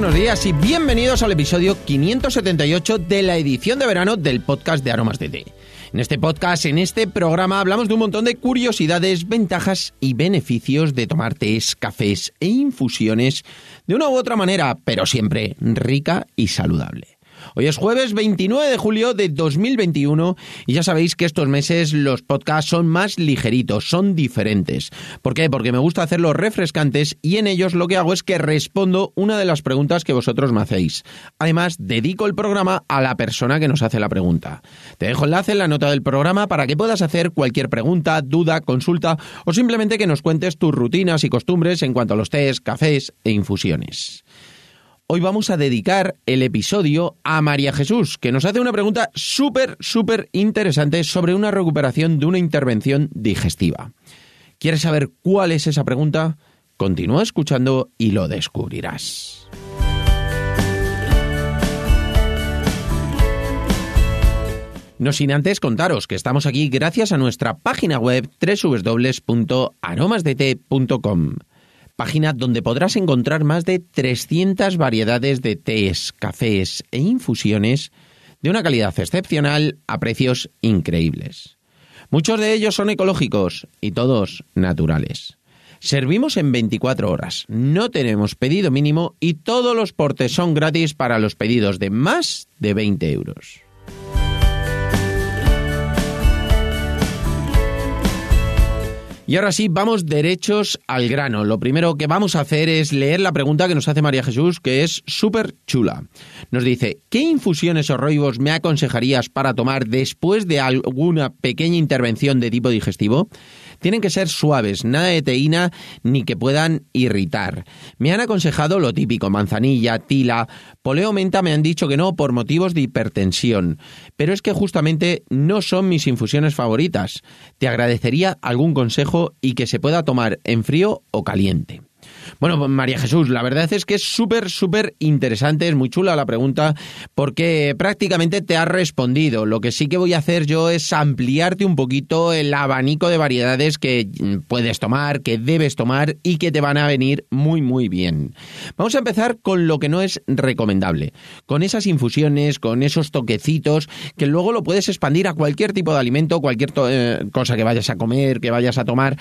buenos días y bienvenidos al episodio 578 de la edición de verano del podcast de Aromas de Té. En este podcast, en este programa, hablamos de un montón de curiosidades, ventajas y beneficios de tomar tés, cafés e infusiones de una u otra manera, pero siempre rica y saludable. Hoy es jueves 29 de julio de 2021 y ya sabéis que estos meses los podcasts son más ligeritos, son diferentes. ¿Por qué? Porque me gusta hacerlos refrescantes y en ellos lo que hago es que respondo una de las preguntas que vosotros me hacéis. Además, dedico el programa a la persona que nos hace la pregunta. Te dejo enlace en la nota del programa para que puedas hacer cualquier pregunta, duda, consulta o simplemente que nos cuentes tus rutinas y costumbres en cuanto a los tés, cafés e infusiones. Hoy vamos a dedicar el episodio a María Jesús, que nos hace una pregunta súper, súper interesante sobre una recuperación de una intervención digestiva. ¿Quieres saber cuál es esa pregunta? Continúa escuchando y lo descubrirás. No sin antes contaros que estamos aquí gracias a nuestra página web www.aromasdete.com página donde podrás encontrar más de 300 variedades de tés, cafés e infusiones de una calidad excepcional a precios increíbles. Muchos de ellos son ecológicos y todos naturales. Servimos en 24 horas, no tenemos pedido mínimo y todos los portes son gratis para los pedidos de más de 20 euros. Y ahora sí, vamos derechos al grano. Lo primero que vamos a hacer es leer la pregunta que nos hace María Jesús, que es súper chula. Nos dice, ¿qué infusiones o roibos me aconsejarías para tomar después de alguna pequeña intervención de tipo digestivo? Tienen que ser suaves, nada de teína ni que puedan irritar. Me han aconsejado lo típico, manzanilla, tila, poleo menta me han dicho que no por motivos de hipertensión. Pero es que justamente no son mis infusiones favoritas. Te agradecería algún consejo y que se pueda tomar en frío o caliente. Bueno, María Jesús, la verdad es que es súper, súper interesante, es muy chula la pregunta, porque prácticamente te ha respondido. Lo que sí que voy a hacer yo es ampliarte un poquito el abanico de variedades que mm, puedes tomar, que debes tomar y que te van a venir muy, muy bien. Vamos a empezar con lo que no es recomendable, con esas infusiones, con esos toquecitos, que luego lo puedes expandir a cualquier tipo de alimento, cualquier eh, cosa que vayas a comer, que vayas a tomar,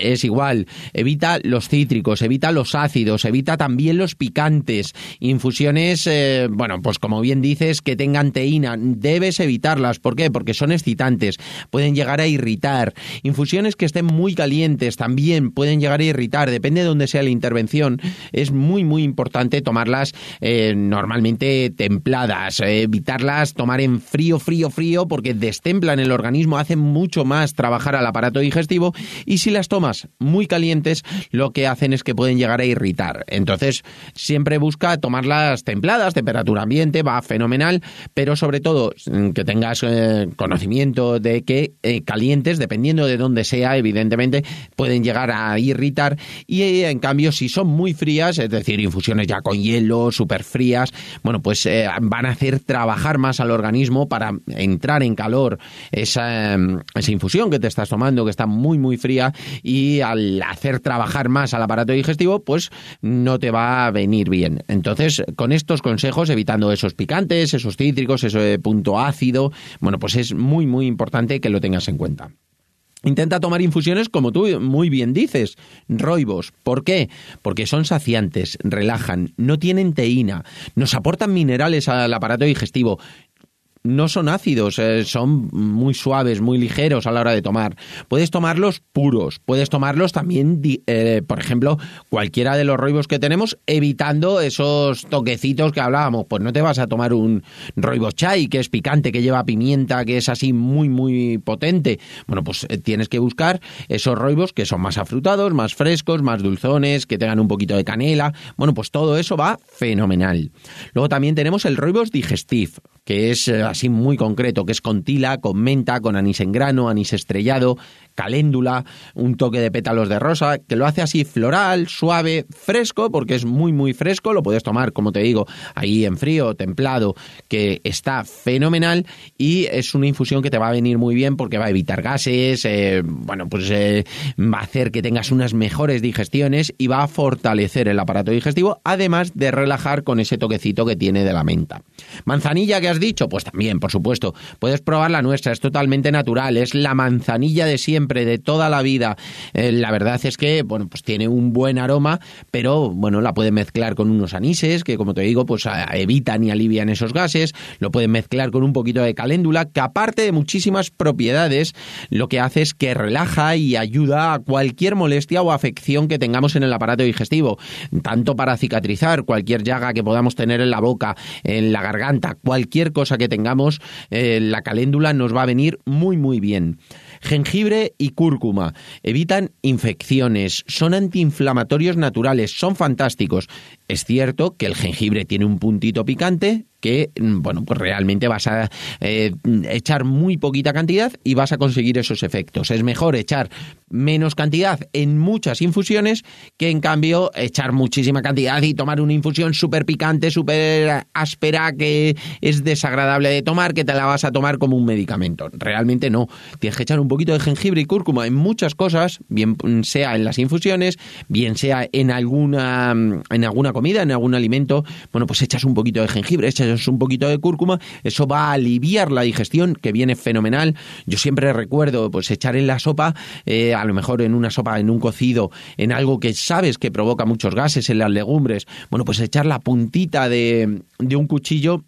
es igual. Evita los cítricos, evita los ácidos, evita también los picantes, infusiones, eh, bueno, pues como bien dices, que tengan teína, debes evitarlas. ¿Por qué? Porque son excitantes, pueden llegar a irritar. Infusiones que estén muy calientes también pueden llegar a irritar, depende de dónde sea la intervención. Es muy, muy importante tomarlas eh, normalmente templadas, eh, evitarlas tomar en frío, frío, frío, porque destemplan el organismo, hacen mucho más trabajar al aparato digestivo y si las tomas muy calientes, lo que hacen es que pueden llegar a irritar. Entonces, siempre busca tomarlas templadas, temperatura ambiente, va fenomenal, pero sobre todo mm, que tengas eh, conocimiento de que eh, calientes, dependiendo de dónde sea, evidentemente, pueden llegar a irritar y eh, en cambio si son muy frías, es decir, infusiones ya con hielo, súper frías, bueno, pues van a hacer trabajar más al organismo para entrar en calor esa, esa infusión que te estás tomando, que está muy, muy fría, y al hacer trabajar más al aparato digestivo, pues no te va a venir bien. Entonces, con estos consejos, evitando esos picantes, esos cítricos, ese punto ácido, bueno, pues es muy, muy importante que lo tengas en cuenta. Intenta tomar infusiones como tú muy bien dices, roibos. ¿Por qué? Porque son saciantes, relajan, no tienen teína, nos aportan minerales al aparato digestivo, no son ácidos, eh, son muy suaves, muy ligeros a la hora de tomar. Puedes tomarlos puros, puedes tomarlos también, eh, por ejemplo, cualquiera de los roibos que tenemos, evitando esos toquecitos que hablábamos. Pues no te vas a tomar un roibo chai, que es picante, que lleva pimienta, que es así muy, muy potente. Bueno, pues eh, tienes que buscar esos roibos que son más afrutados, más frescos, más dulzones, que tengan un poquito de canela. Bueno, pues todo eso va fenomenal. Luego también tenemos el roibos digestif que es eh, así muy concreto, que es con tila, con menta, con anís en grano, anís estrellado, caléndula, un toque de pétalos de rosa, que lo hace así floral, suave, fresco, porque es muy, muy fresco. Lo puedes tomar, como te digo, ahí en frío, templado, que está fenomenal y es una infusión que te va a venir muy bien porque va a evitar gases, eh, bueno, pues eh, va a hacer que tengas unas mejores digestiones y va a fortalecer el aparato digestivo, además de relajar con ese toquecito que tiene de la menta. Manzanilla que has dicho, pues también, por supuesto, puedes probar la nuestra, es totalmente natural, es la manzanilla de siempre, de toda la vida. Eh, la verdad es que, bueno, pues tiene un buen aroma, pero bueno, la puedes mezclar con unos anises que, como te digo, pues evitan y alivian esos gases, lo pueden mezclar con un poquito de caléndula, que aparte de muchísimas propiedades, lo que hace es que relaja y ayuda a cualquier molestia o afección que tengamos en el aparato digestivo, tanto para cicatrizar cualquier llaga que podamos tener en la boca, en la garganta, cualquier cosa que tengamos, eh, la caléndula nos va a venir muy muy bien. Jengibre y cúrcuma evitan infecciones, son antiinflamatorios naturales, son fantásticos. Es cierto que el jengibre tiene un puntito picante, que, mm, bueno, pues realmente vas a eh, echar muy poquita cantidad y vas a conseguir esos efectos. Es mejor echar menos cantidad en muchas infusiones que en cambio echar muchísima cantidad y tomar una infusión súper picante, súper áspera, que es desagradable de tomar, que te la vas a tomar como un medicamento. Realmente no. Tienes que echar un poquito de jengibre y cúrcuma en muchas cosas, bien sea en las infusiones, bien sea en alguna, en alguna comida, en algún alimento. Bueno, pues echas un poquito de jengibre, echas un poquito de cúrcuma, eso va a aliviar la digestión, que viene fenomenal. Yo siempre recuerdo, pues, echar en la sopa, eh, a lo mejor en una sopa, en un cocido, en algo que sabes que provoca muchos gases, en las legumbres, bueno, pues echar la puntita de, de un cuchillo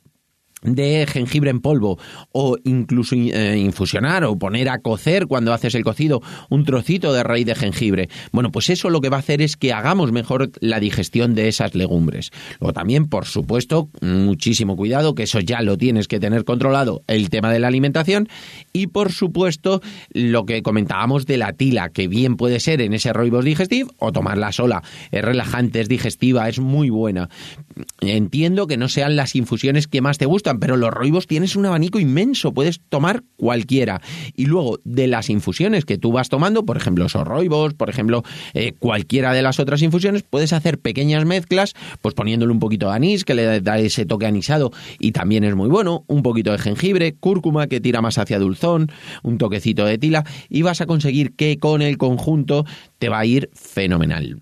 de jengibre en polvo o incluso eh, infusionar o poner a cocer cuando haces el cocido un trocito de raíz de jengibre. Bueno, pues eso lo que va a hacer es que hagamos mejor la digestión de esas legumbres. Luego también, por supuesto, muchísimo cuidado, que eso ya lo tienes que tener controlado, el tema de la alimentación y por supuesto lo que comentábamos de la tila, que bien puede ser en ese roibos digestivo o tomarla sola. Es relajante, es digestiva, es muy buena. Entiendo que no sean las infusiones que más te pero los roibos tienes un abanico inmenso, puedes tomar cualquiera. Y luego, de las infusiones que tú vas tomando, por ejemplo, esos roibos, por ejemplo, eh, cualquiera de las otras infusiones, puedes hacer pequeñas mezclas, pues poniéndole un poquito de anís, que le da ese toque anisado y también es muy bueno, un poquito de jengibre, cúrcuma, que tira más hacia dulzón, un toquecito de tila, y vas a conseguir que con el conjunto te va a ir fenomenal.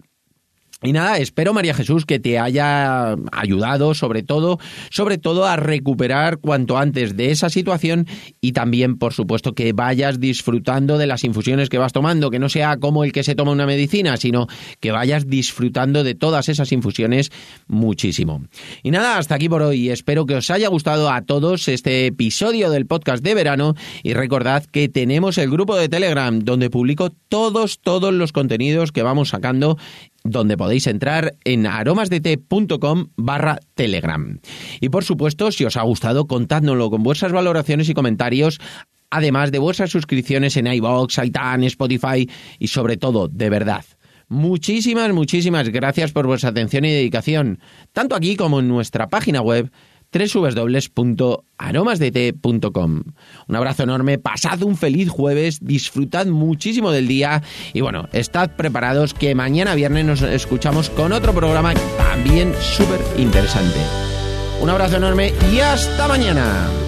Y nada, espero María Jesús que te haya ayudado sobre todo, sobre todo a recuperar cuanto antes de esa situación y también, por supuesto, que vayas disfrutando de las infusiones que vas tomando, que no sea como el que se toma una medicina, sino que vayas disfrutando de todas esas infusiones muchísimo. Y nada, hasta aquí por hoy. Espero que os haya gustado a todos este episodio del podcast de verano y recordad que tenemos el grupo de Telegram donde publico todos, todos los contenidos que vamos sacando donde podéis entrar en aromasdete.com barra telegram. Y por supuesto, si os ha gustado, contádnoslo con vuestras valoraciones y comentarios, además de vuestras suscripciones en iVoox, iTunes, Spotify y sobre todo, de verdad. Muchísimas, muchísimas gracias por vuestra atención y dedicación, tanto aquí como en nuestra página web www.aromasdt.com. Un abrazo enorme, pasad un feliz jueves, disfrutad muchísimo del día y bueno, estad preparados que mañana viernes nos escuchamos con otro programa también súper interesante. Un abrazo enorme y hasta mañana.